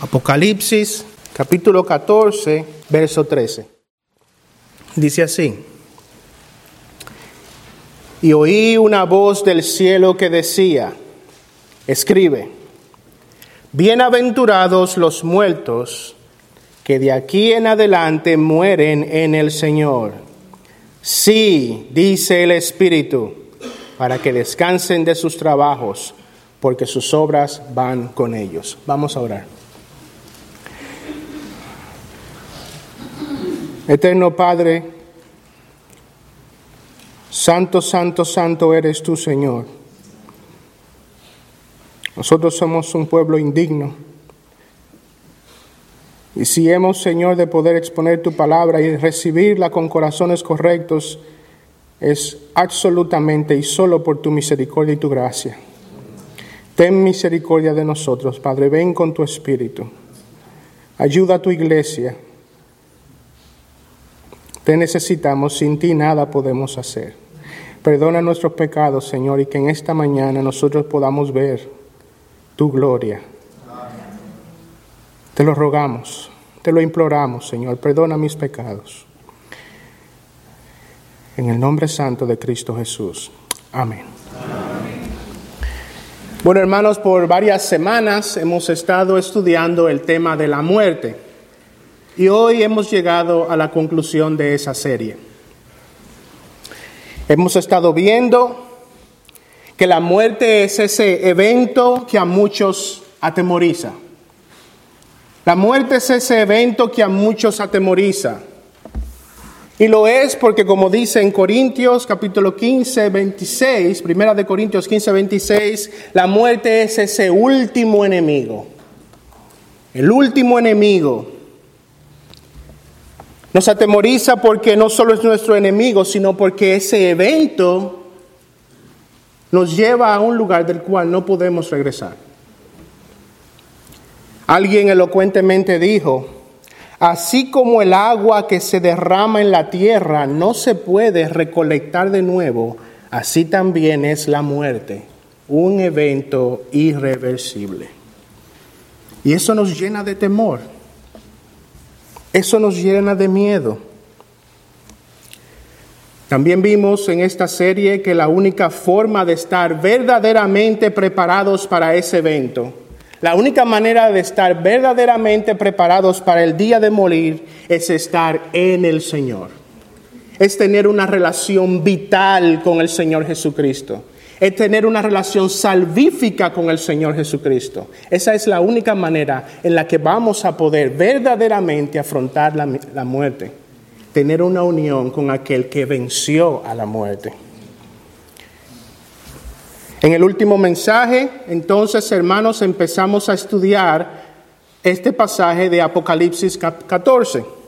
Apocalipsis capítulo 14, verso 13. Dice así. Y oí una voz del cielo que decía, escribe, bienaventurados los muertos que de aquí en adelante mueren en el Señor. Sí, dice el Espíritu, para que descansen de sus trabajos, porque sus obras van con ellos. Vamos a orar. Eterno Padre, Santo, Santo, Santo eres tú, Señor. Nosotros somos un pueblo indigno. Y si hemos, Señor, de poder exponer tu palabra y recibirla con corazones correctos, es absolutamente y solo por tu misericordia y tu gracia. Ten misericordia de nosotros, Padre, ven con tu espíritu. Ayuda a tu iglesia te necesitamos, sin ti nada podemos hacer. Perdona nuestros pecados, Señor, y que en esta mañana nosotros podamos ver tu gloria. Te lo rogamos, te lo imploramos, Señor, perdona mis pecados. En el nombre santo de Cristo Jesús. Amén. Bueno, hermanos, por varias semanas hemos estado estudiando el tema de la muerte. Y hoy hemos llegado a la conclusión de esa serie. Hemos estado viendo que la muerte es ese evento que a muchos atemoriza. La muerte es ese evento que a muchos atemoriza. Y lo es porque como dice en Corintios capítulo 15, 26, primera de Corintios 15, 26, la muerte es ese último enemigo. El último enemigo nos atemoriza porque no solo es nuestro enemigo, sino porque ese evento nos lleva a un lugar del cual no podemos regresar. Alguien elocuentemente dijo, así como el agua que se derrama en la tierra no se puede recolectar de nuevo, así también es la muerte, un evento irreversible. Y eso nos llena de temor. Eso nos llena de miedo. También vimos en esta serie que la única forma de estar verdaderamente preparados para ese evento, la única manera de estar verdaderamente preparados para el día de morir es estar en el Señor. Es tener una relación vital con el Señor Jesucristo es tener una relación salvífica con el Señor Jesucristo. Esa es la única manera en la que vamos a poder verdaderamente afrontar la, la muerte, tener una unión con aquel que venció a la muerte. En el último mensaje, entonces, hermanos, empezamos a estudiar este pasaje de Apocalipsis 14.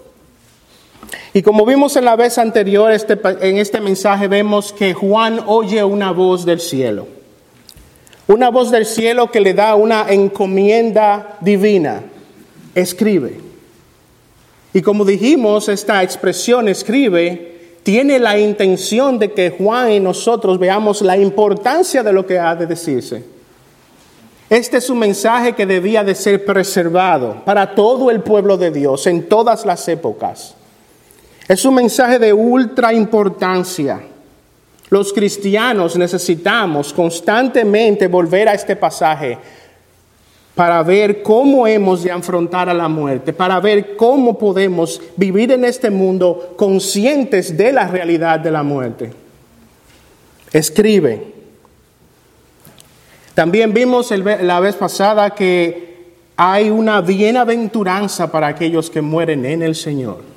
Y como vimos en la vez anterior, este, en este mensaje vemos que Juan oye una voz del cielo. Una voz del cielo que le da una encomienda divina. Escribe. Y como dijimos, esta expresión escribe tiene la intención de que Juan y nosotros veamos la importancia de lo que ha de decirse. Este es un mensaje que debía de ser preservado para todo el pueblo de Dios en todas las épocas. Es un mensaje de ultra importancia. Los cristianos necesitamos constantemente volver a este pasaje para ver cómo hemos de afrontar a la muerte, para ver cómo podemos vivir en este mundo conscientes de la realidad de la muerte. Escribe. También vimos la vez pasada que hay una bienaventuranza para aquellos que mueren en el Señor.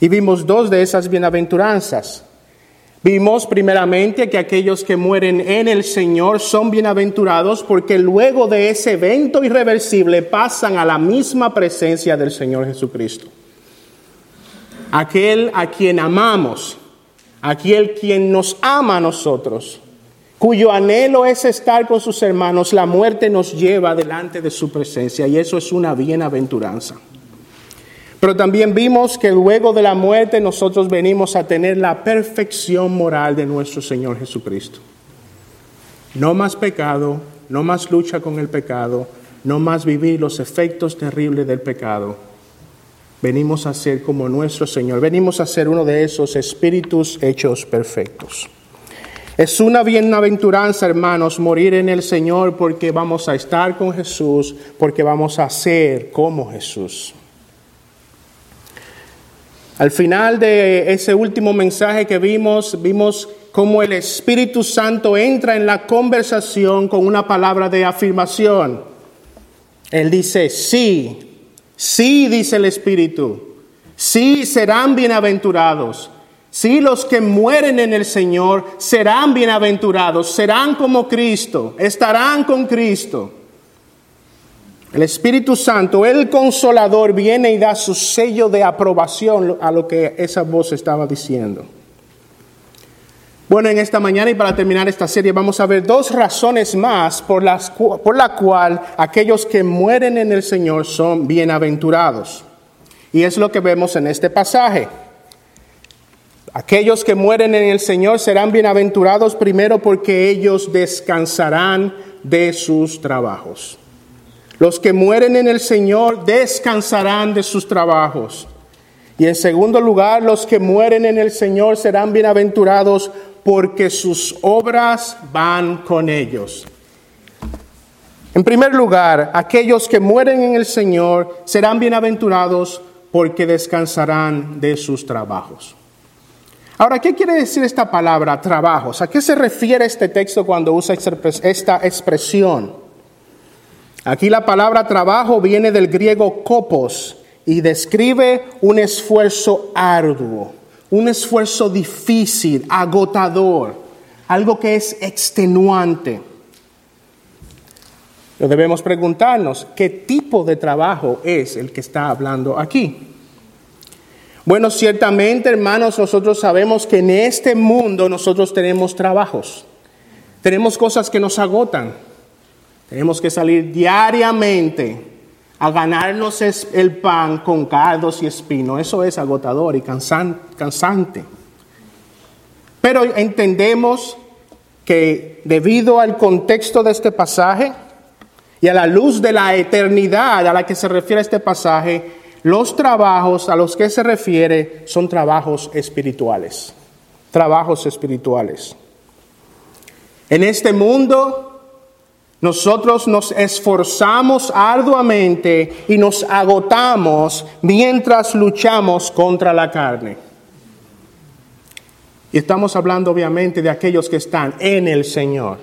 Y vimos dos de esas bienaventuranzas. Vimos primeramente que aquellos que mueren en el Señor son bienaventurados porque luego de ese evento irreversible pasan a la misma presencia del Señor Jesucristo. Aquel a quien amamos, aquel quien nos ama a nosotros, cuyo anhelo es estar con sus hermanos, la muerte nos lleva delante de su presencia y eso es una bienaventuranza. Pero también vimos que luego de la muerte nosotros venimos a tener la perfección moral de nuestro Señor Jesucristo. No más pecado, no más lucha con el pecado, no más vivir los efectos terribles del pecado. Venimos a ser como nuestro Señor, venimos a ser uno de esos espíritus hechos perfectos. Es una bienaventuranza, hermanos, morir en el Señor porque vamos a estar con Jesús, porque vamos a ser como Jesús. Al final de ese último mensaje que vimos, vimos cómo el Espíritu Santo entra en la conversación con una palabra de afirmación. Él dice, sí, sí, dice el Espíritu, sí serán bienaventurados. Sí, los que mueren en el Señor serán bienaventurados, serán como Cristo, estarán con Cristo. El Espíritu Santo, el consolador, viene y da su sello de aprobación a lo que esa voz estaba diciendo. Bueno, en esta mañana y para terminar esta serie vamos a ver dos razones más por las por la cual aquellos que mueren en el Señor son bienaventurados. Y es lo que vemos en este pasaje. Aquellos que mueren en el Señor serán bienaventurados primero porque ellos descansarán de sus trabajos. Los que mueren en el Señor descansarán de sus trabajos. Y en segundo lugar, los que mueren en el Señor serán bienaventurados porque sus obras van con ellos. En primer lugar, aquellos que mueren en el Señor serán bienaventurados porque descansarán de sus trabajos. Ahora, ¿qué quiere decir esta palabra, trabajos? ¿A qué se refiere este texto cuando usa esta expresión? Aquí la palabra trabajo viene del griego kopos y describe un esfuerzo arduo, un esfuerzo difícil, agotador, algo que es extenuante. Lo debemos preguntarnos, ¿qué tipo de trabajo es el que está hablando aquí? Bueno, ciertamente, hermanos, nosotros sabemos que en este mundo nosotros tenemos trabajos, tenemos cosas que nos agotan, tenemos que salir diariamente a ganarnos el pan con cardos y espinos. Eso es agotador y cansante. Pero entendemos que debido al contexto de este pasaje y a la luz de la eternidad a la que se refiere este pasaje, los trabajos a los que se refiere son trabajos espirituales. Trabajos espirituales. En este mundo nosotros nos esforzamos arduamente y nos agotamos mientras luchamos contra la carne. Y estamos hablando obviamente de aquellos que están en el Señor.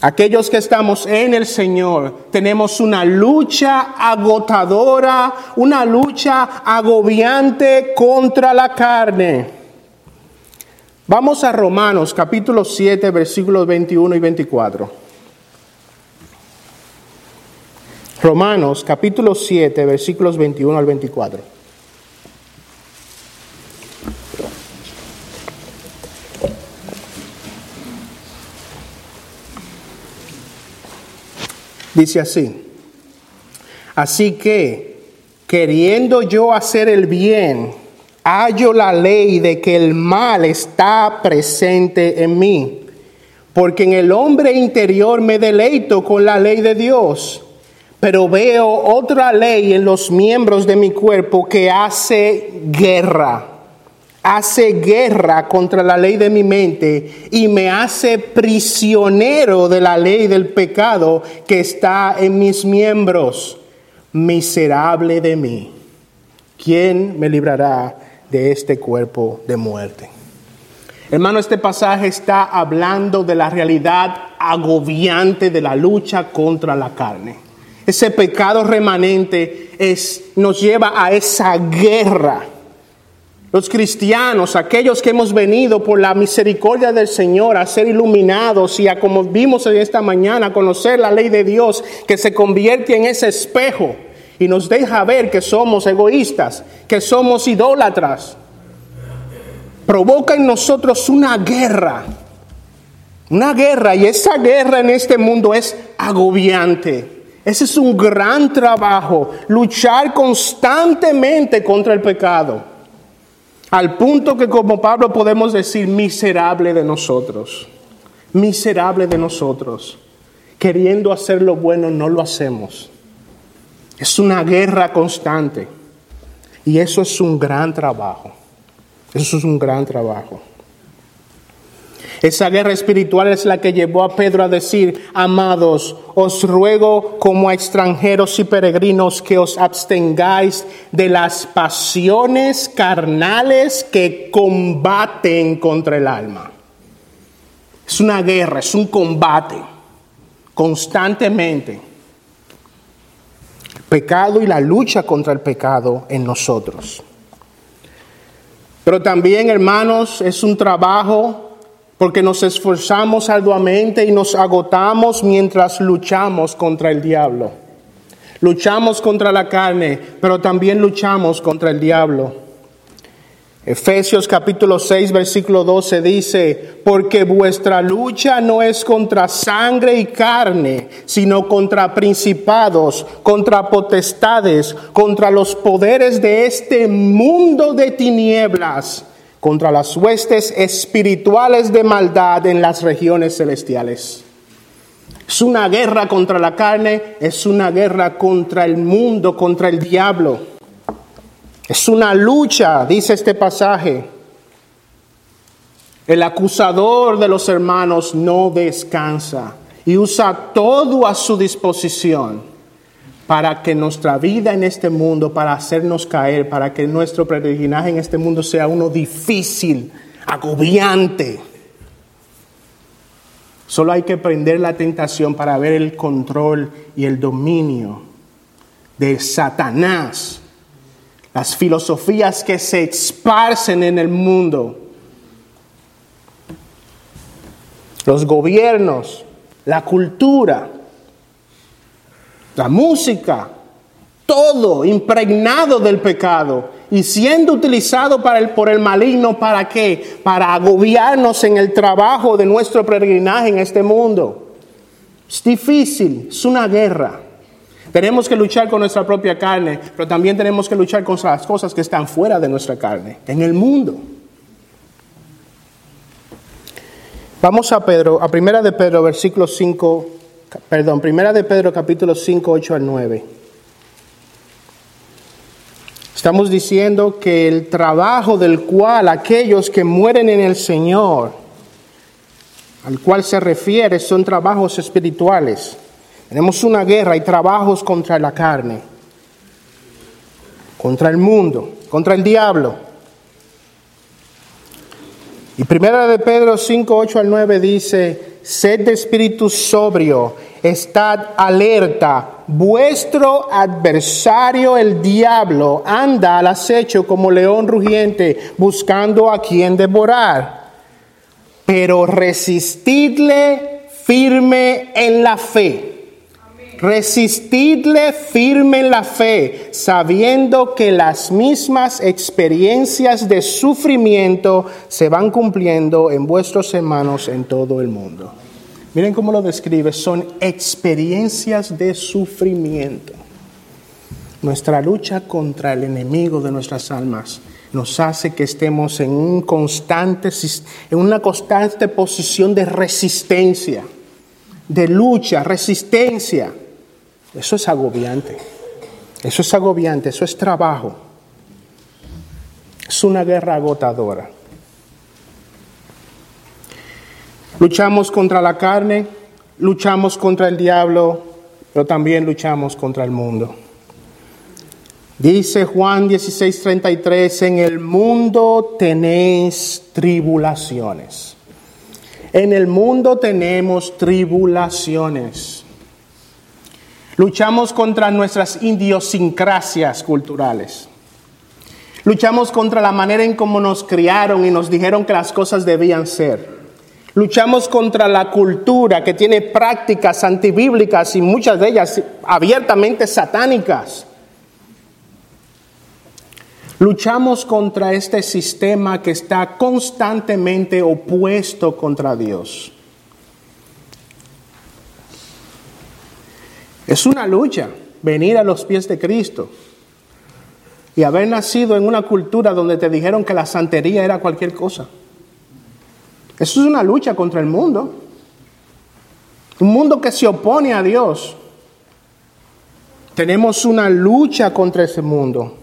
Aquellos que estamos en el Señor tenemos una lucha agotadora, una lucha agobiante contra la carne. Vamos a Romanos capítulo 7 versículos 21 y 24. Romanos capítulo 7, versículos 21 al 24. Dice así, así que, queriendo yo hacer el bien, hallo la ley de que el mal está presente en mí, porque en el hombre interior me deleito con la ley de Dios pero veo otra ley en los miembros de mi cuerpo que hace guerra, hace guerra contra la ley de mi mente y me hace prisionero de la ley del pecado que está en mis miembros. Miserable de mí, ¿quién me librará de este cuerpo de muerte? Hermano, este pasaje está hablando de la realidad agobiante de la lucha contra la carne. Ese pecado remanente es, nos lleva a esa guerra. Los cristianos, aquellos que hemos venido por la misericordia del Señor a ser iluminados y a, como vimos en esta mañana, a conocer la ley de Dios que se convierte en ese espejo y nos deja ver que somos egoístas, que somos idólatras, provoca en nosotros una guerra, una guerra y esa guerra en este mundo es agobiante. Ese es un gran trabajo, luchar constantemente contra el pecado, al punto que como Pablo podemos decir miserable de nosotros, miserable de nosotros. queriendo hacer lo bueno, no lo hacemos. Es una guerra constante. Y eso es un gran trabajo. Eso es un gran trabajo. Esa guerra espiritual es la que llevó a Pedro a decir, amados, os ruego como a extranjeros y peregrinos que os abstengáis de las pasiones carnales que combaten contra el alma. Es una guerra, es un combate constantemente. pecado y la lucha contra el pecado en nosotros. Pero también, hermanos, es un trabajo porque nos esforzamos arduamente y nos agotamos mientras luchamos contra el diablo. Luchamos contra la carne, pero también luchamos contra el diablo. Efesios capítulo 6, versículo 12 dice, porque vuestra lucha no es contra sangre y carne, sino contra principados, contra potestades, contra los poderes de este mundo de tinieblas contra las huestes espirituales de maldad en las regiones celestiales. Es una guerra contra la carne, es una guerra contra el mundo, contra el diablo. Es una lucha, dice este pasaje. El acusador de los hermanos no descansa y usa todo a su disposición para que nuestra vida en este mundo, para hacernos caer, para que nuestro peregrinaje en este mundo sea uno difícil, agobiante. Solo hay que prender la tentación para ver el control y el dominio de Satanás, las filosofías que se esparcen en el mundo, los gobiernos, la cultura la música, todo impregnado del pecado y siendo utilizado por el maligno para qué? Para agobiarnos en el trabajo de nuestro peregrinaje en este mundo. Es difícil, es una guerra. Tenemos que luchar con nuestra propia carne, pero también tenemos que luchar contra las cosas que están fuera de nuestra carne, en el mundo. Vamos a Pedro, a primera de Pedro, versículo 5 perdón, primera de Pedro capítulo 5, 8 al 9. Estamos diciendo que el trabajo del cual aquellos que mueren en el Señor, al cual se refiere, son trabajos espirituales. Tenemos una guerra y trabajos contra la carne, contra el mundo, contra el diablo. Y primera de Pedro 5, 8 al 9 dice, sed de espíritu sobrio, estad alerta. Vuestro adversario, el diablo, anda al acecho como león rugiente, buscando a quien devorar. Pero resistidle firme en la fe Resistidle firme en la fe, sabiendo que las mismas experiencias de sufrimiento se van cumpliendo en vuestros hermanos en todo el mundo. Miren cómo lo describe, son experiencias de sufrimiento. Nuestra lucha contra el enemigo de nuestras almas nos hace que estemos en, un constante, en una constante posición de resistencia, de lucha, resistencia. Eso es agobiante. Eso es agobiante, eso es trabajo. Es una guerra agotadora. Luchamos contra la carne, luchamos contra el diablo, pero también luchamos contra el mundo. Dice Juan 16:33, en el mundo tenéis tribulaciones. En el mundo tenemos tribulaciones. Luchamos contra nuestras idiosincrasias culturales. Luchamos contra la manera en cómo nos criaron y nos dijeron que las cosas debían ser. Luchamos contra la cultura que tiene prácticas antibíblicas y muchas de ellas abiertamente satánicas. Luchamos contra este sistema que está constantemente opuesto contra Dios. Es una lucha venir a los pies de Cristo y haber nacido en una cultura donde te dijeron que la santería era cualquier cosa. Eso es una lucha contra el mundo. Un mundo que se opone a Dios. Tenemos una lucha contra ese mundo.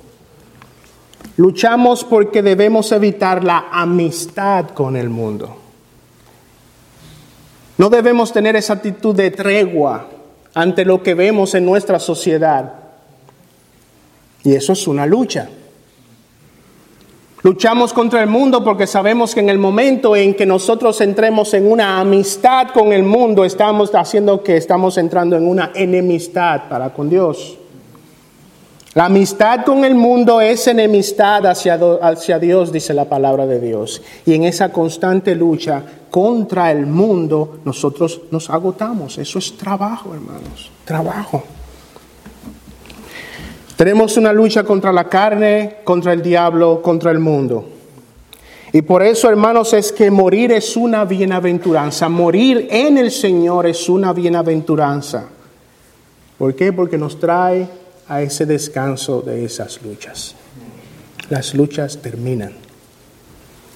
Luchamos porque debemos evitar la amistad con el mundo. No debemos tener esa actitud de tregua ante lo que vemos en nuestra sociedad. Y eso es una lucha. Luchamos contra el mundo porque sabemos que en el momento en que nosotros entremos en una amistad con el mundo, estamos haciendo que estamos entrando en una enemistad para con Dios. La amistad con el mundo es enemistad hacia, Dios, dice la palabra de Dios. Y en esa constante lucha contra el mundo, nosotros nos agotamos. Eso es trabajo, hermanos. Trabajo. Tenemos una lucha contra la carne, contra el diablo, contra el mundo. Y por eso, hermanos, es que morir es una bienaventuranza. Morir en el Señor es una bienaventuranza. ¿Por qué? Porque nos trae a ese descanso de esas luchas. Las luchas terminan.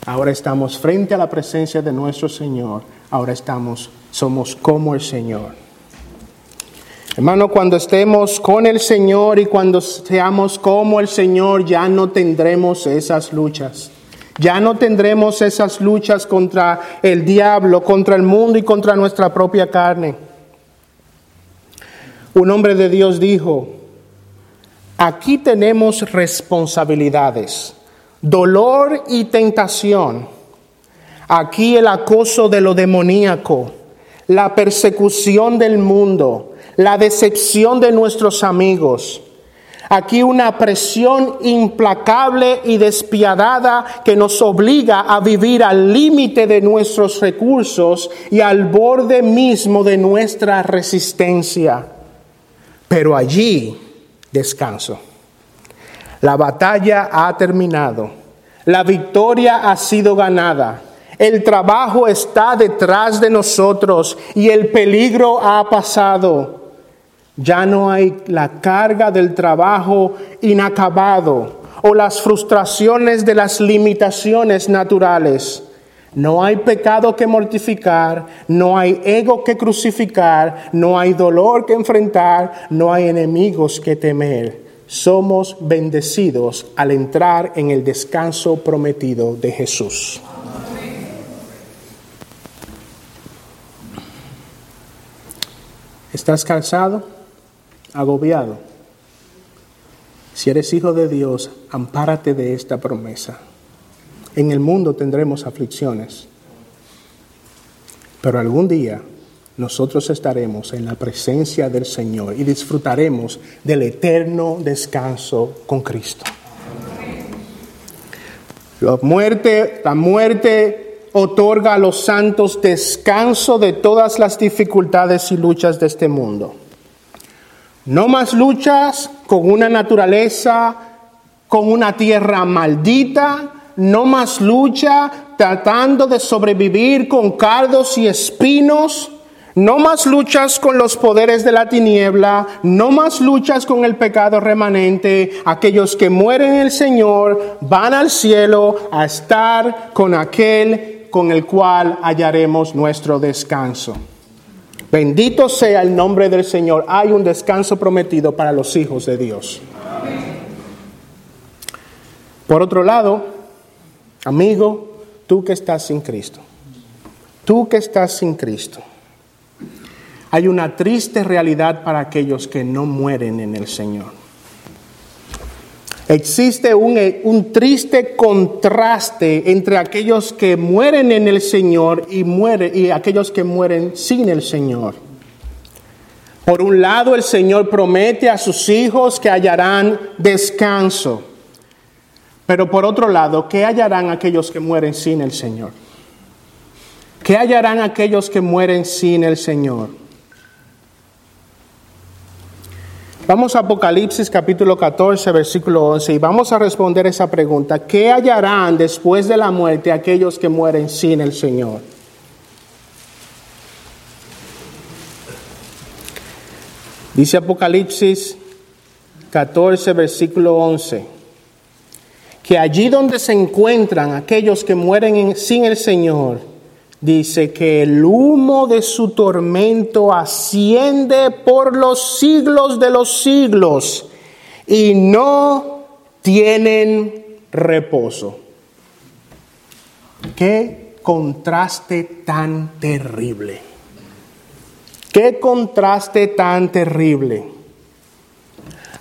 Ahora estamos frente a la presencia de nuestro Señor. Ahora estamos, somos como el Señor. Hermano, cuando estemos con el Señor y cuando seamos como el Señor, ya no tendremos esas luchas. Ya no tendremos esas luchas contra el diablo, contra el mundo y contra nuestra propia carne. Un hombre de Dios dijo, Aquí tenemos responsabilidades, dolor y tentación. Aquí el acoso de lo demoníaco, la persecución del mundo, la decepción de nuestros amigos. Aquí una presión implacable y despiadada que nos obliga a vivir al límite de nuestros recursos y al borde mismo de nuestra resistencia. Pero allí descanso. La batalla ha terminado. La victoria ha sido ganada. El trabajo está detrás de nosotros y el peligro ha pasado. Ya no hay la carga del trabajo inacabado o las frustraciones de las limitaciones naturales. No hay pecado que mortificar, no hay ego que crucificar, no hay dolor que enfrentar, no hay enemigos que temer. Somos bendecidos al entrar en el descanso prometido de Jesús. ¿Estás cansado? ¿Agobiado? Si eres hijo de Dios, ampárate de esta promesa. En el mundo tendremos aflicciones, pero algún día nosotros estaremos en la presencia del Señor y disfrutaremos del eterno descanso con Cristo. La muerte, la muerte otorga a los santos descanso de todas las dificultades y luchas de este mundo. No más luchas con una naturaleza, con una tierra maldita, no más lucha tratando de sobrevivir con cardos y espinos, no más luchas con los poderes de la tiniebla, no más luchas con el pecado remanente. Aquellos que mueren en el Señor van al cielo a estar con aquel con el cual hallaremos nuestro descanso. Bendito sea el nombre del Señor. Hay un descanso prometido para los hijos de Dios. Por otro lado, Amigo, tú que estás sin Cristo, tú que estás sin Cristo, hay una triste realidad para aquellos que no mueren en el Señor. Existe un, un, triste contraste entre aquellos que mueren en el Señor y, muere, y aquellos que mueren sin el Señor. Por un lado, el Señor promete a sus hijos que hallarán descanso. Pero por otro lado, ¿qué hallarán aquellos que mueren sin el Señor? ¿Qué hallarán aquellos que mueren sin el Señor? Vamos a Apocalipsis capítulo 14, versículo 11 y vamos a responder esa pregunta. ¿Qué hallarán después de la muerte aquellos que mueren sin el Señor? Dice Apocalipsis 14, versículo 11 que allí donde se encuentran aquellos que mueren sin el Señor, dice que el humo de su tormento asciende por los siglos de los siglos y no tienen reposo. Qué contraste tan terrible. Qué contraste tan terrible.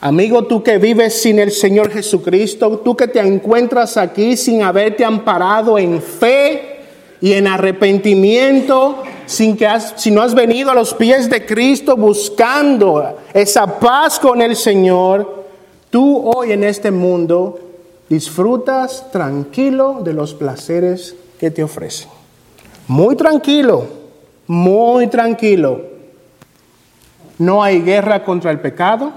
Amigo, tú que vives sin el Señor Jesucristo, tú que te encuentras aquí sin haberte amparado en fe y en arrepentimiento, sin que si no has venido a los pies de Cristo buscando esa paz con el Señor, tú hoy en este mundo disfrutas tranquilo de los placeres que te ofrecen. Muy tranquilo, muy tranquilo. No hay guerra contra el pecado,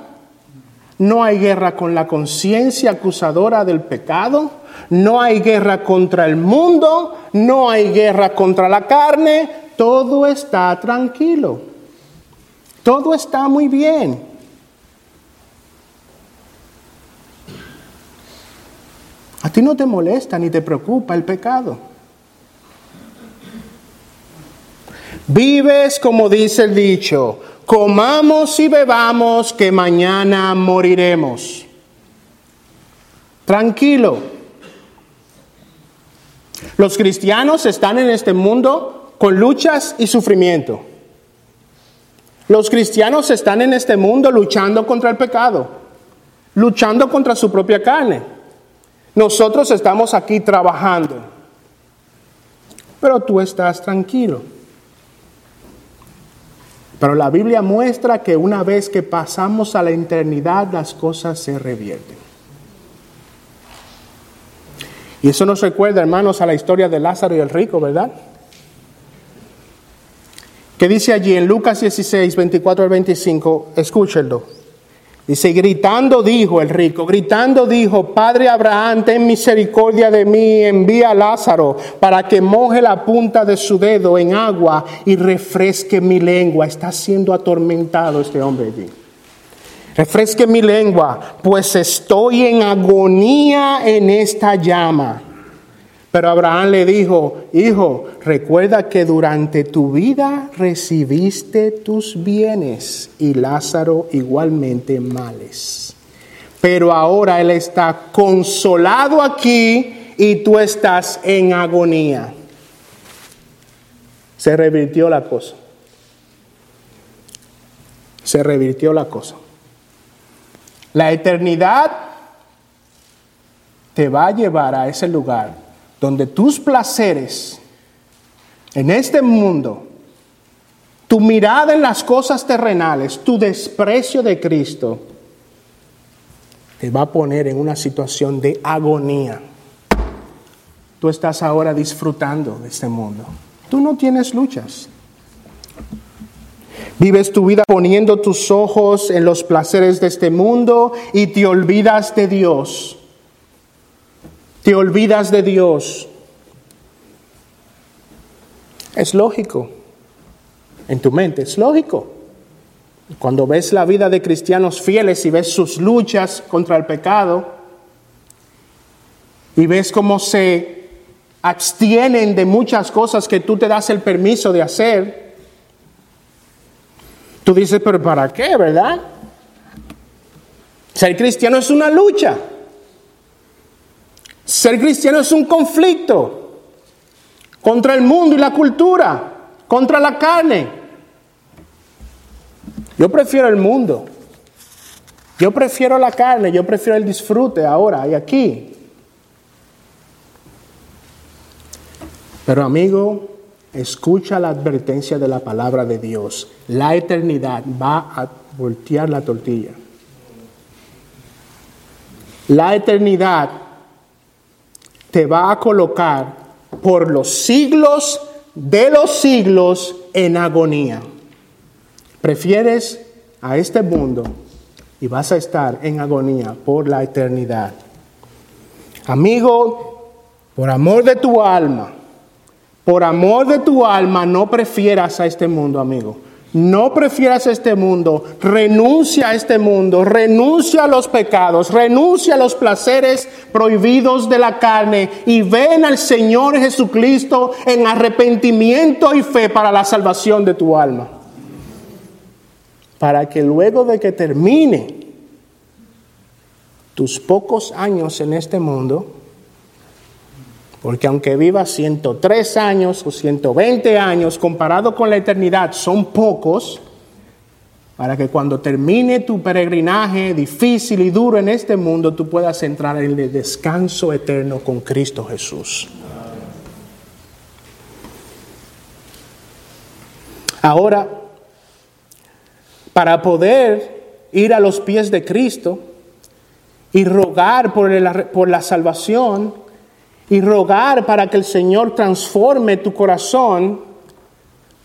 no hay guerra con la conciencia acusadora del pecado, no hay guerra contra el mundo, no hay guerra contra la carne, todo está tranquilo, todo está muy bien. A ti no te molesta ni te preocupa el pecado. Vives como dice el dicho, comamos y bebamos que mañana moriremos. Tranquilo. Los cristianos están en este mundo con luchas y sufrimiento. Los cristianos están en este mundo luchando contra el pecado, luchando contra su propia carne. Nosotros estamos aquí trabajando, pero tú estás tranquilo. Pero la Biblia muestra que una vez que pasamos a la eternidad las cosas se revierten. Y eso nos recuerda, hermanos, a la historia de Lázaro y el rico, ¿verdad? ¿Qué dice allí en Lucas 16, 24 al 25? Escúchenlo. Dice, gritando dijo el rico, gritando dijo, Padre Abraham, ten misericordia de mí, envía a Lázaro para que moje la punta de su dedo en agua y refresque mi lengua. Está siendo atormentado este hombre allí. Refresque mi lengua, pues estoy en agonía en esta llama. Pero Abraham le dijo, hijo, recuerda que durante tu vida recibiste tus bienes y Lázaro igualmente males. Pero ahora él está consolado aquí y tú estás en agonía. Se revirtió la cosa. Se revirtió la cosa. La eternidad te va a llevar a ese lugar donde tus placeres en este mundo, tu mirada en las cosas terrenales, tu desprecio de Cristo, te va a poner en una situación de agonía. Tú estás ahora disfrutando de este mundo. Tú no tienes luchas. Vives tu vida poniendo tus ojos en los placeres de este mundo y te olvidas de Dios. Te olvidas de Dios. Es lógico. En tu mente es lógico. Cuando ves la vida de cristianos fieles y ves sus luchas contra el pecado y ves cómo se abstienen de muchas cosas que tú te das el permiso de hacer, tú dices, pero ¿para qué, verdad? Ser cristiano es una lucha. Ser cristiano es un conflicto contra el mundo y la cultura, contra la carne. Yo prefiero el mundo. Yo prefiero la carne, yo prefiero el disfrute ahora y aquí. Pero amigo, escucha la advertencia de la palabra de Dios. La eternidad va a voltear la tortilla. La eternidad te va a colocar por los siglos de los siglos en agonía. Prefieres a este mundo y vas a estar en agonía por la eternidad. Amigo, por amor de tu alma, por amor de tu alma, no prefieras a este mundo, amigo. No prefieras este mundo, renuncia a este mundo, renuncia a los pecados, renuncia a los placeres prohibidos de la carne y ven al Señor Jesucristo en arrepentimiento y fe para la salvación de tu alma. Para que luego de que termine tus pocos años en este mundo, porque aunque vivas 103 años o 120 años, comparado con la eternidad, son pocos, para que cuando termine tu peregrinaje difícil y duro en este mundo, tú puedas entrar en el descanso eterno con Cristo Jesús. Ahora, para poder ir a los pies de Cristo y rogar por, por la salvación, y rogar para que el Señor transforme tu corazón,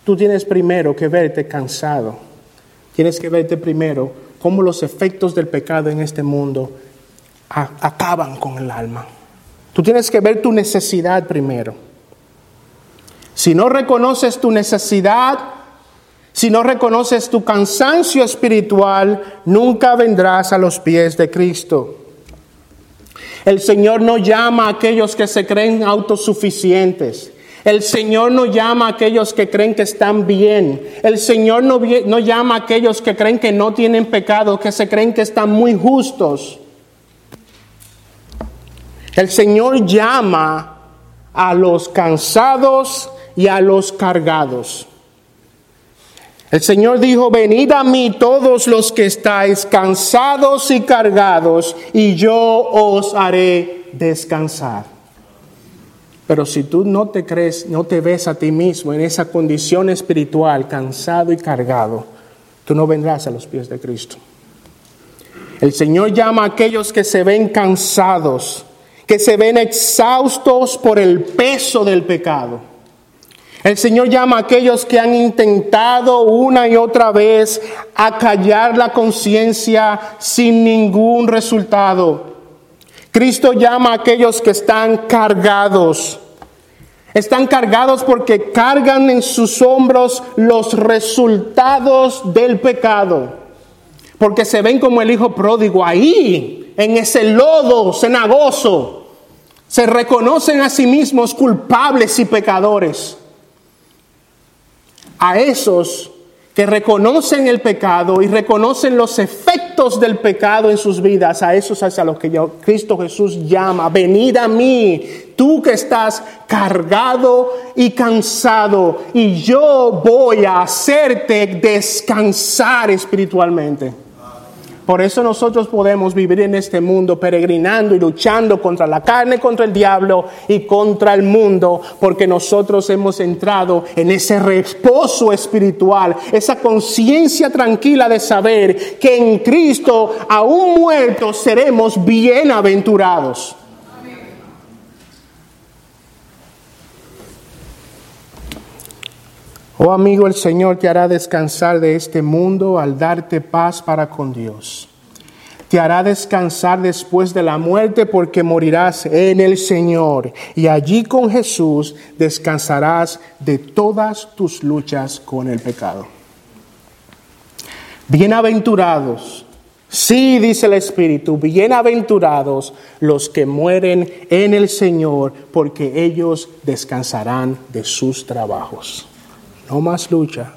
tú tienes primero que verte cansado. Tienes que verte primero cómo los efectos del pecado en este mundo acaban con el alma. Tú tienes que ver tu necesidad primero. Si no reconoces tu necesidad, si no reconoces tu cansancio espiritual, nunca vendrás a los pies de Cristo. El Señor no llama a aquellos que se creen autosuficientes. El Señor no llama a aquellos que creen que están bien. El Señor no, no, llama a aquellos que creen que no tienen pecado, que se creen que están muy justos. El Señor llama a los cansados y a los cargados. El Señor dijo, venid a mí todos los que estáis cansados y cargados, y yo os haré descansar. Pero si tú no te crees, no te ves a ti mismo en esa condición espiritual, cansado y cargado, tú no vendrás a los pies de Cristo. El Señor llama a aquellos que se ven cansados, que se ven exhaustos por el peso del pecado el Señor llama a aquellos que han intentado una y otra vez acallar la conciencia sin ningún resultado. Cristo llama a aquellos que están cargados. Están cargados porque cargan en sus hombros los resultados del pecado. Porque se ven como el hijo pródigo ahí, en ese lodo cenagoso. Se reconocen a sí mismos culpables y pecadores a esos que reconocen el pecado y reconocen los efectos del pecado en sus vidas, a esos es a los que Cristo Jesús llama, venid a mí, tú que estás cargado y cansado, y yo voy a hacerte descansar espiritualmente. Por eso nosotros podemos vivir en este mundo peregrinando y luchando contra la carne, contra el diablo y contra el mundo, porque nosotros hemos entrado en ese reposo espiritual, esa conciencia tranquila de saber que en Cristo, aún muertos, seremos bienaventurados. Oh amigo, el Señor te hará descansar de este mundo al darte paz para con Dios. Te hará descansar después de la muerte porque morirás en el Señor y allí con Jesús descansarás de todas tus luchas con el pecado. Bienaventurados, sí dice el Espíritu, bienaventurados los que mueren en el Señor porque ellos descansarán de sus trabajos no más lucha,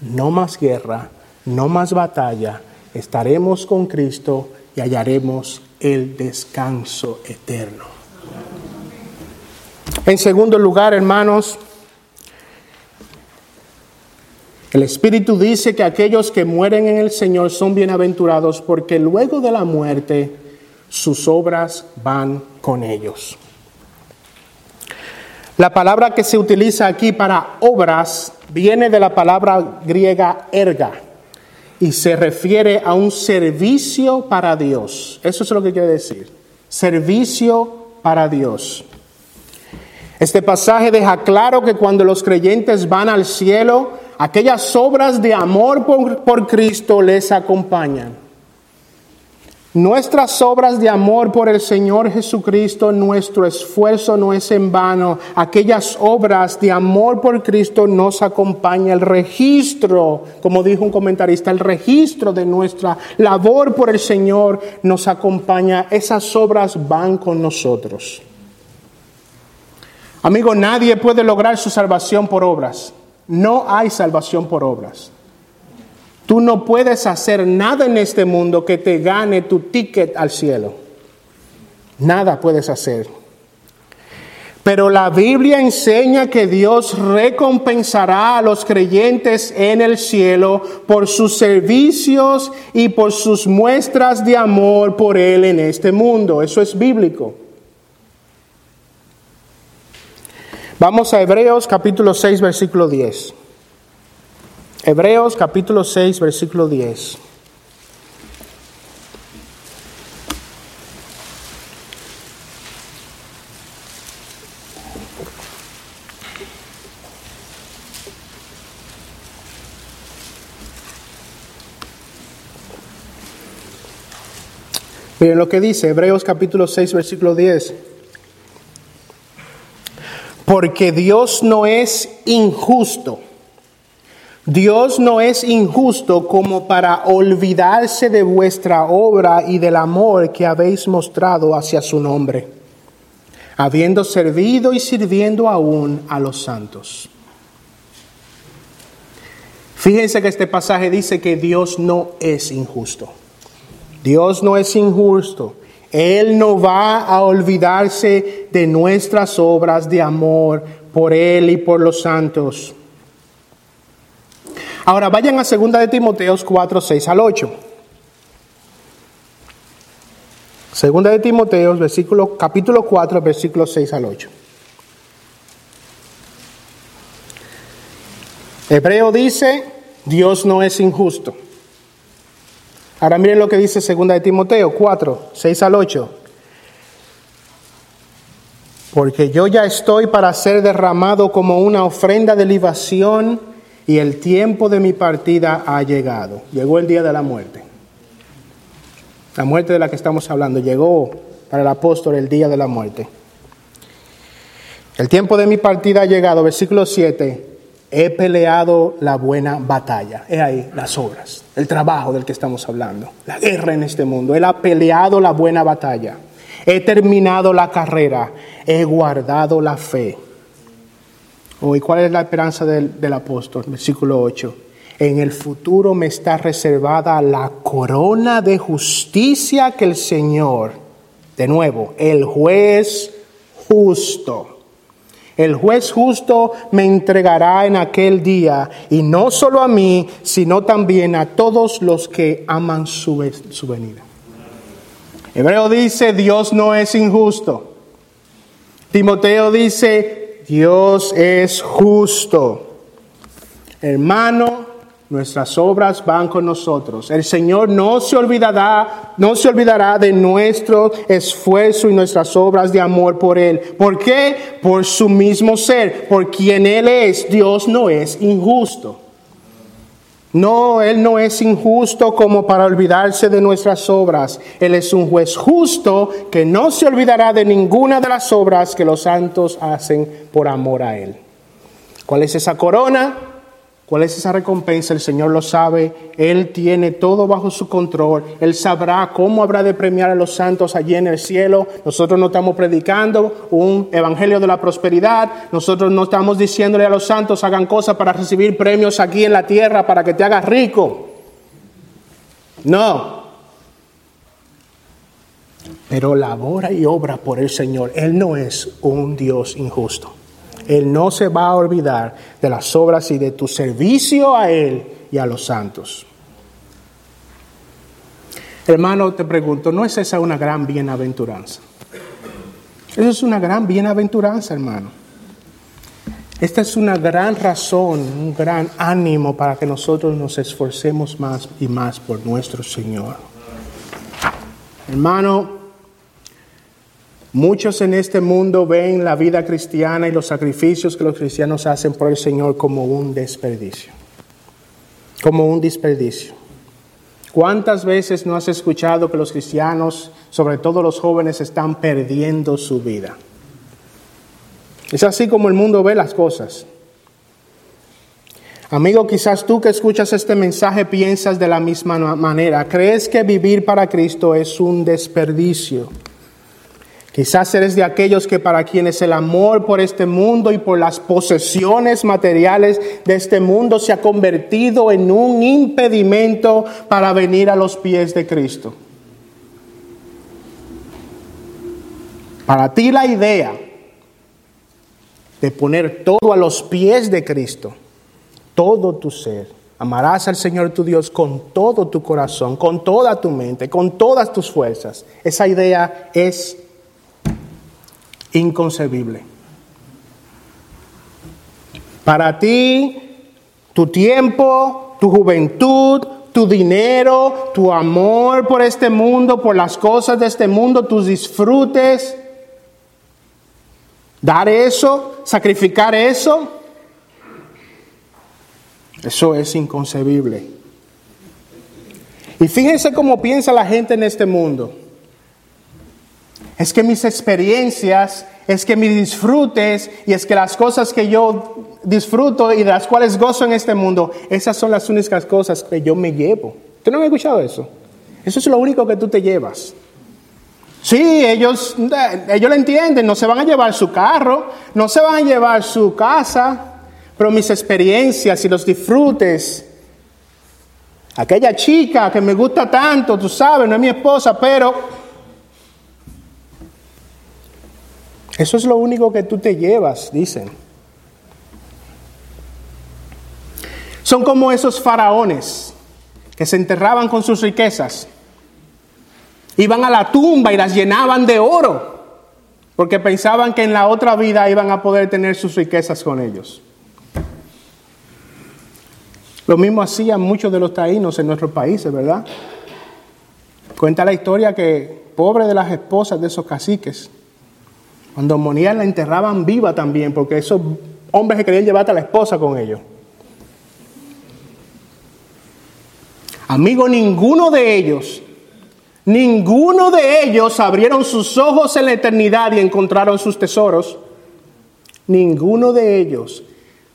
no más guerra, no más batalla. Estaremos con Cristo y hallaremos el descanso eterno. En segundo lugar, hermanos, el Espíritu dice que aquellos que mueren en el Señor son bienaventurados porque luego de la muerte sus obras van con ellos. La palabra que se utiliza aquí para obras viene de la palabra griega erga y se refiere a un servicio para Dios. Eso es lo que quiere decir. Servicio para Dios. Este pasaje deja claro que cuando los creyentes van al cielo, aquellas obras de amor por, por Cristo les acompañan. Nuestras obras de amor por el Señor Jesucristo, nuestro esfuerzo no es en vano. Aquellas obras de amor por Cristo nos acompaña. El registro, como dijo un comentarista, el registro de nuestra labor por el Señor nos acompaña. Esas obras van con nosotros. Amigo, nadie puede lograr su salvación por obras. No hay salvación por obras. Tú no puedes hacer nada en este mundo que te gane tu ticket al cielo. Nada puedes hacer. Pero la Biblia enseña que Dios recompensará a los creyentes en el cielo por sus servicios y por sus muestras de amor por Él en este mundo. Eso es bíblico. Vamos a Hebreos capítulo 6, versículo 10. Hebreos capítulo 6, versículo 10. Miren lo que dice Hebreos capítulo 6, versículo 10. Porque Dios no es injusto Dios no es injusto como para olvidarse de vuestra obra y del amor que habéis mostrado hacia su nombre, habiendo servido y sirviendo aún a los santos. Fíjense que este pasaje dice que Dios no es injusto. Dios no es injusto. Él no va a olvidarse de nuestras obras de amor por Él y por los santos. Ahora vayan a 2 de Timoteos 4, 6 al 8. Segunda de Timoteos, versículo, capítulo 4, versículo 6 al 8. Hebreo dice, Dios no es injusto. Ahora miren lo que dice segunda de Timoteo 4, 6 al 8. Porque yo ya estoy para ser derramado como una ofrenda de libación y el tiempo de mi partida ha llegado. Llegó el día de la muerte. La muerte de la que estamos hablando llegó para el apóstol el día de la muerte. El tiempo de mi partida ha llegado, versículo 7. He peleado la buena batalla. He ahí las obras, el trabajo del que estamos hablando, la guerra en este mundo. Él ha peleado la buena batalla. He terminado la carrera. He guardado la fe. ¿Y cuál es la esperanza del, del apóstol? Versículo 8. En el futuro me está reservada la corona de justicia que el Señor, de nuevo, el juez justo. El juez justo me entregará en aquel día, y no solo a mí, sino también a todos los que aman su, su venida. Hebreo dice, Dios no es injusto. Timoteo dice, Dios es justo. Hermano, nuestras obras van con nosotros. El Señor no se olvidará, no se olvidará de nuestro esfuerzo y nuestras obras de amor por Él. ¿Por qué? Por su mismo ser, por quien Él es. Dios no es injusto. No, Él no es injusto como para olvidarse de nuestras obras. Él es un juez justo que no se olvidará de ninguna de las obras que los santos hacen por amor a Él. ¿Cuál es esa corona? ¿Cuál es esa recompensa? El Señor lo sabe. Él tiene todo bajo su control. Él sabrá cómo habrá de premiar a los santos allí en el cielo. Nosotros no estamos predicando un evangelio de la prosperidad. Nosotros no estamos diciéndole a los santos hagan cosas para recibir premios aquí en la tierra para que te hagas rico. No. Pero labora y obra por el Señor. Él no es un Dios injusto. Él no se va a olvidar de las obras y de tu servicio a Él y a los santos. Hermano, te pregunto, ¿no es esa una gran bienaventuranza? Esa es una gran bienaventuranza, hermano. Esta es una gran razón, un gran ánimo para que nosotros nos esforcemos más y más por nuestro Señor. Hermano, Muchos en este mundo ven la vida cristiana y los sacrificios que los cristianos hacen por el Señor como un desperdicio. Como un desperdicio. ¿Cuántas veces no has escuchado que los cristianos, sobre todo los jóvenes, están perdiendo su vida? Es así como el mundo ve las cosas. Amigo, quizás tú que escuchas este mensaje piensas de la misma manera. ¿Crees que vivir para Cristo es un desperdicio? Quizás eres de aquellos que para quienes el amor por este mundo y por las posesiones materiales de este mundo se ha convertido en un impedimento para venir a los pies de Cristo. Para ti la idea de poner todo a los pies de Cristo, todo tu ser, amarás al Señor tu Dios con todo tu corazón, con toda tu mente, con todas tus fuerzas. Esa idea es inconcebible. Para ti, tu tiempo, tu juventud, tu dinero, tu amor por este mundo, por las cosas de este mundo, tus disfrutes, dar eso, sacrificar eso, eso es inconcebible. Y fíjense cómo piensa la gente en este mundo es que mis experiencias, es que mis disfrutes y es que las cosas que yo disfruto y de las cuales gozo en este mundo, esas son las únicas cosas que yo me llevo. ¿Tú no has escuchado eso? Eso es lo único que tú te llevas. Sí, ellos, ellos lo entienden, no se van a llevar su carro, no se van a llevar su casa, pero mis experiencias y los disfrutes, aquella chica que me gusta tanto, tú sabes, no es mi esposa, pero Eso es lo único que tú te llevas, dicen. Son como esos faraones que se enterraban con sus riquezas. Iban a la tumba y las llenaban de oro, porque pensaban que en la otra vida iban a poder tener sus riquezas con ellos. Lo mismo hacían muchos de los taínos en nuestros países, ¿verdad? Cuenta la historia que, pobre de las esposas de esos caciques, cuando morían la enterraban viva también, porque esos hombres que querían llevar a la esposa con ellos. Amigo, ninguno de ellos, ninguno de ellos abrieron sus ojos en la eternidad y encontraron sus tesoros. Ninguno de ellos.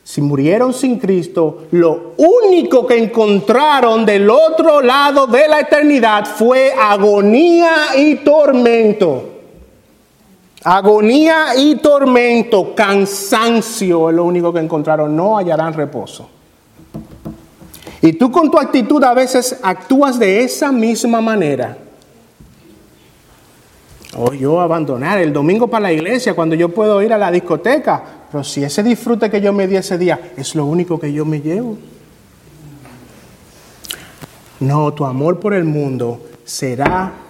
Si murieron sin Cristo, lo único que encontraron del otro lado de la eternidad fue agonía y tormento. Agonía y tormento, cansancio es lo único que encontraron, no hallarán reposo. Y tú con tu actitud a veces actúas de esa misma manera. O yo abandonar el domingo para la iglesia cuando yo puedo ir a la discoteca, pero si ese disfrute que yo me di ese día es lo único que yo me llevo. No, tu amor por el mundo será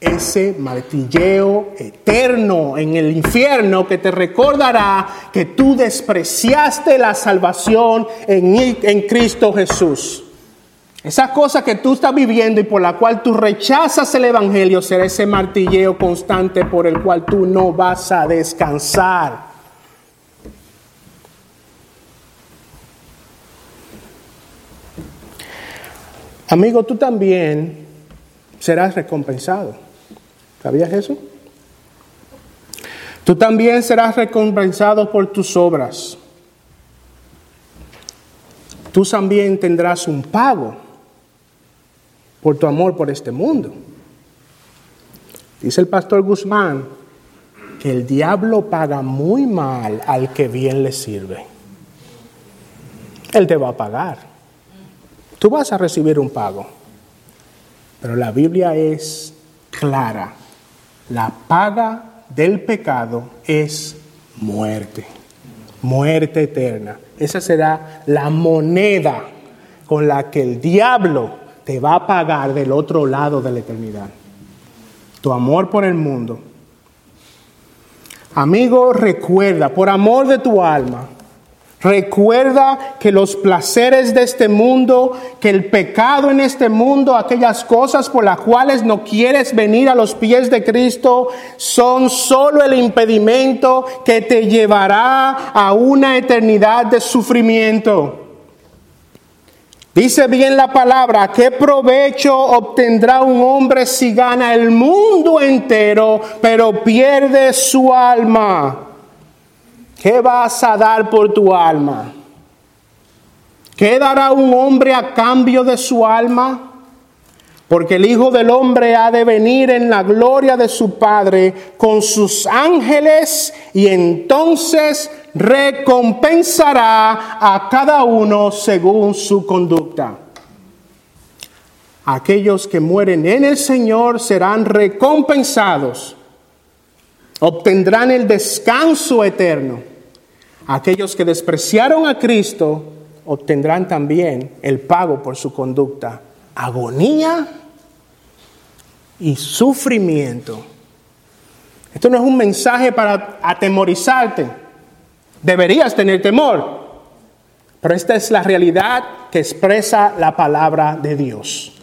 ese martilleo eterno en el infierno que te recordará que tú despreciaste la salvación en, en Cristo Jesús. Esa cosa que tú estás viviendo y por la cual tú rechazas el Evangelio será ese martilleo constante por el cual tú no vas a descansar. Amigo, tú también serás recompensado. ¿Sabías eso? Tú también serás recompensado por tus obras. Tú también tendrás un pago por tu amor por este mundo. Dice el pastor Guzmán que el diablo paga muy mal al que bien le sirve. Él te va a pagar. Tú vas a recibir un pago. Pero la Biblia es clara la paga del pecado es muerte, muerte eterna. Esa será la moneda con la que el diablo te va a pagar del otro lado de la eternidad. Tu amor por el mundo. Amigo, recuerda, por amor de tu alma, Recuerda que los placeres de este mundo, que el pecado en este mundo, aquellas cosas por las cuales no quieres venir a los pies de Cristo, son solo el impedimento que te llevará a una eternidad de sufrimiento. Dice bien la palabra, ¿qué provecho obtendrá un hombre si gana el mundo entero, pero pierde su alma? ¿Qué vas a dar por tu alma? ¿Qué dará un hombre a cambio de su alma? Porque el Hijo del Hombre ha de venir en la gloria de su Padre con sus ángeles y entonces recompensará a cada uno según su conducta. Aquellos que mueren en el Señor serán recompensados, obtendrán el descanso eterno. Aquellos que despreciaron a Cristo obtendrán también el pago por su conducta, agonía y sufrimiento. Esto no es un mensaje para atemorizarte. Deberías tener temor. Pero esta es la realidad que expresa la palabra de Dios.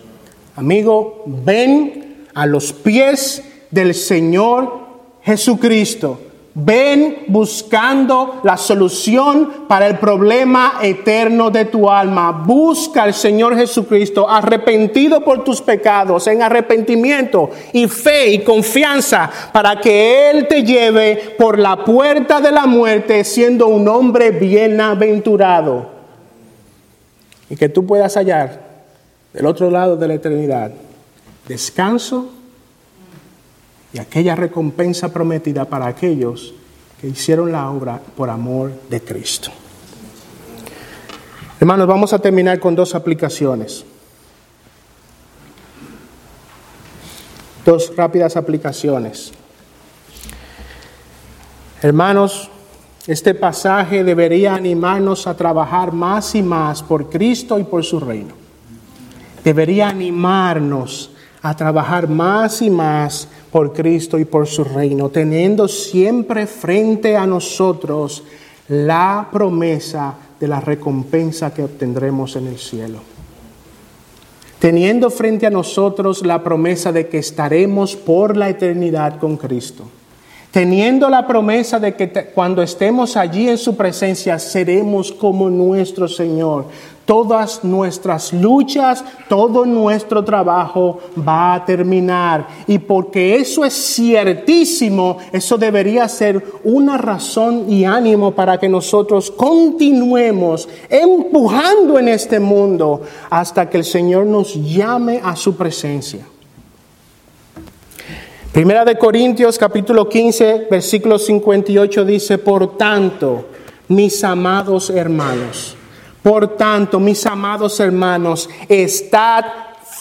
Amigo, ven a los pies del Señor Jesucristo. Ven buscando la solución para el problema eterno de tu alma. Busca al Señor Jesucristo arrepentido por tus pecados, en arrepentimiento y fe y confianza para que Él te lleve por la puerta de la muerte siendo un hombre bienaventurado. Y que tú puedas hallar del otro lado de la eternidad descanso y aquella recompensa prometida para aquellos que hicieron la obra por amor de Cristo. Hermanos, vamos a terminar con dos aplicaciones. Dos rápidas aplicaciones. Hermanos, este pasaje debería animarnos a trabajar más y más por Cristo y por su reino. Debería animarnos a trabajar más y más por Cristo y por su reino, teniendo siempre frente a nosotros la promesa de la recompensa que obtendremos en el cielo. Teniendo frente a nosotros la promesa de que estaremos por la eternidad con Cristo. Teniendo la promesa de que cuando estemos allí en su presencia seremos como nuestro Señor, Todas nuestras luchas, todo nuestro trabajo va a terminar. Y porque eso es ciertísimo, eso debería ser una razón y ánimo para que nosotros continuemos empujando en este mundo hasta que el Señor nos llame a su presencia. Primera de Corintios capítulo 15, versículo 58 dice, por tanto, mis amados hermanos, por tanto, mis amados hermanos, estad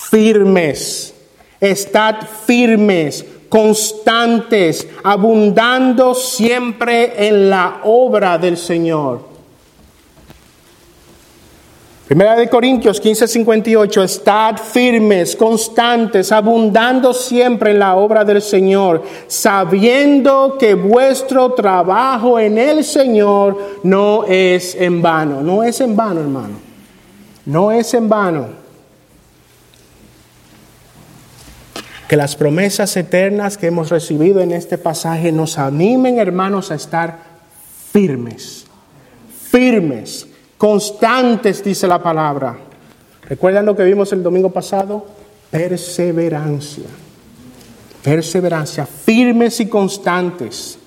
firmes, estad firmes, constantes, abundando siempre en la obra del Señor Primera de Corintios 15:58, estad firmes, constantes, abundando siempre en la obra del Señor, sabiendo que vuestro trabajo en el Señor no es en vano. No es en vano, hermano. No es en vano. Que las promesas eternas que hemos recibido en este pasaje nos animen, hermanos, a estar firmes. Firmes Constantes, dice la palabra. ¿Recuerdan lo que vimos el domingo pasado? Perseverancia. Perseverancia, firmes y constantes,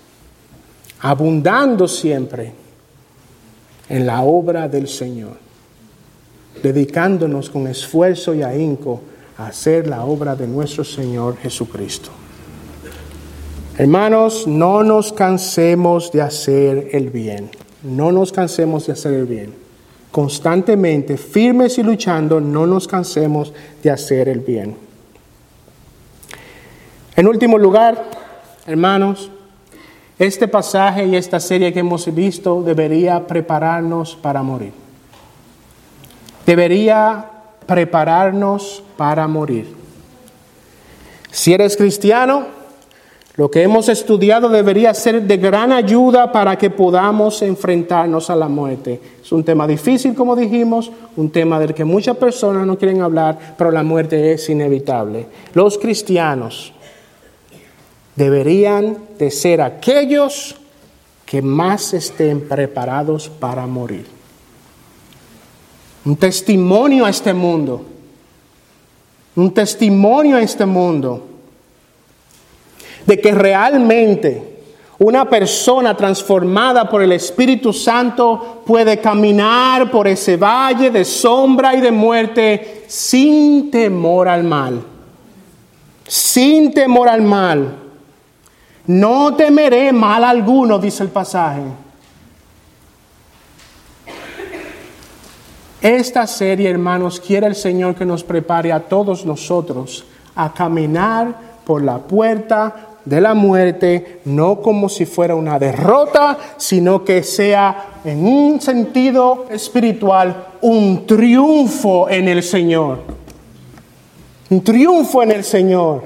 abundando siempre en la obra del Señor, dedicándonos con esfuerzo y ahínco a hacer la obra de nuestro Señor Jesucristo. Hermanos, no nos cansemos de hacer el bien. No nos cansemos de hacer el bien. Constantemente, firmes y luchando, no nos cansemos de hacer el bien. En último lugar, hermanos, este pasaje y esta serie que hemos visto debería prepararnos para morir. Debería prepararnos para morir. Si eres cristiano, lo que hemos estudiado debería ser de gran ayuda para que podamos enfrentarnos a la muerte. Es un tema difícil, como dijimos, un tema del que muchas personas no quieren hablar, pero la muerte es inevitable. Los cristianos deberían de ser aquellos que más estén preparados para morir. un testimonio a este mundo, un testimonio a este mundo de que realmente una persona transformada por el Espíritu Santo puede caminar por ese valle de sombra y de muerte sin temor al mal. Sin temor al mal. No temeré mal alguno, dice el pasaje. Esta serie, hermanos, quiere el Señor que nos prepare a todos nosotros a caminar por la puerta de la muerte, no como si fuera una derrota, sino que sea en un sentido espiritual un triunfo en el Señor. Un triunfo en el Señor.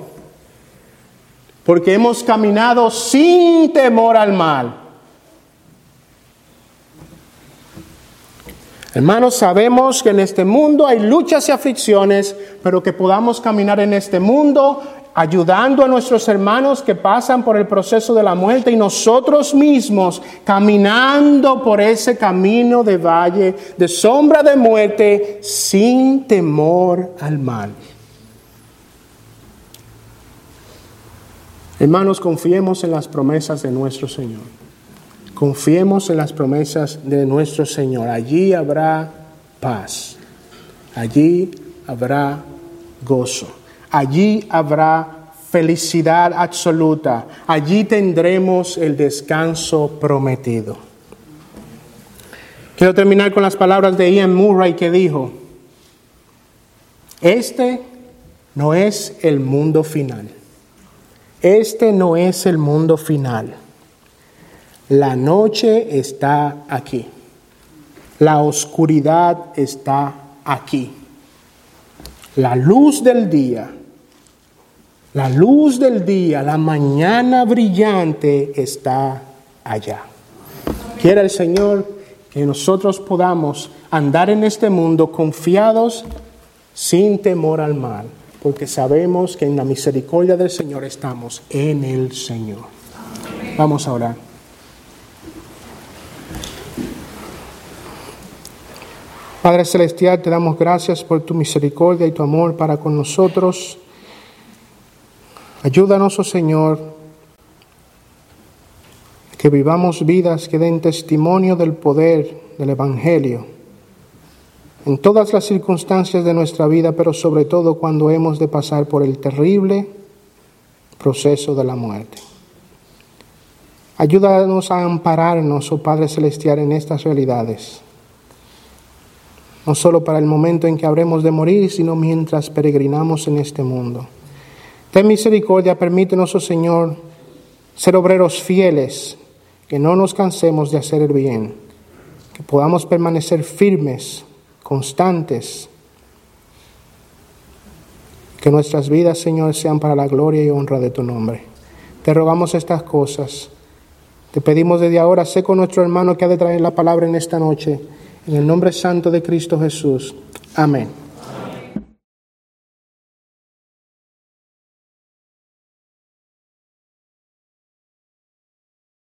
Porque hemos caminado sin temor al mal. Hermanos, sabemos que en este mundo hay luchas y aflicciones, pero que podamos caminar en este mundo ayudando a nuestros hermanos que pasan por el proceso de la muerte y nosotros mismos caminando por ese camino de valle de sombra de muerte sin temor al mal. Hermanos, confiemos en las promesas de nuestro Señor. Confiemos en las promesas de nuestro Señor. Allí habrá paz. Allí habrá gozo. Allí habrá felicidad absoluta. Allí tendremos el descanso prometido. Quiero terminar con las palabras de Ian Murray que dijo, este no es el mundo final. Este no es el mundo final. La noche está aquí. La oscuridad está aquí. La luz del día la luz del día, la mañana brillante está allá. Quiera el Señor que nosotros podamos andar en este mundo confiados sin temor al mal, porque sabemos que en la misericordia del Señor estamos en el Señor. Vamos a orar. Padre Celestial, te damos gracias por tu misericordia y tu amor para con nosotros. Ayúdanos, oh Señor, que vivamos vidas que den testimonio del poder del Evangelio en todas las circunstancias de nuestra vida, pero sobre todo cuando hemos de pasar por el terrible proceso de la muerte. Ayúdanos a ampararnos, oh Padre Celestial, en estas realidades, no solo para el momento en que habremos de morir, sino mientras peregrinamos en este mundo. Ten misericordia, permítenos, oh Señor, ser obreros fieles, que no nos cansemos de hacer el bien, que podamos permanecer firmes, constantes, que nuestras vidas, Señor, sean para la gloria y honra de tu nombre. Te rogamos estas cosas. Te pedimos desde ahora, sé con nuestro hermano que ha de traer la palabra en esta noche. En el nombre santo de Cristo Jesús. Amén.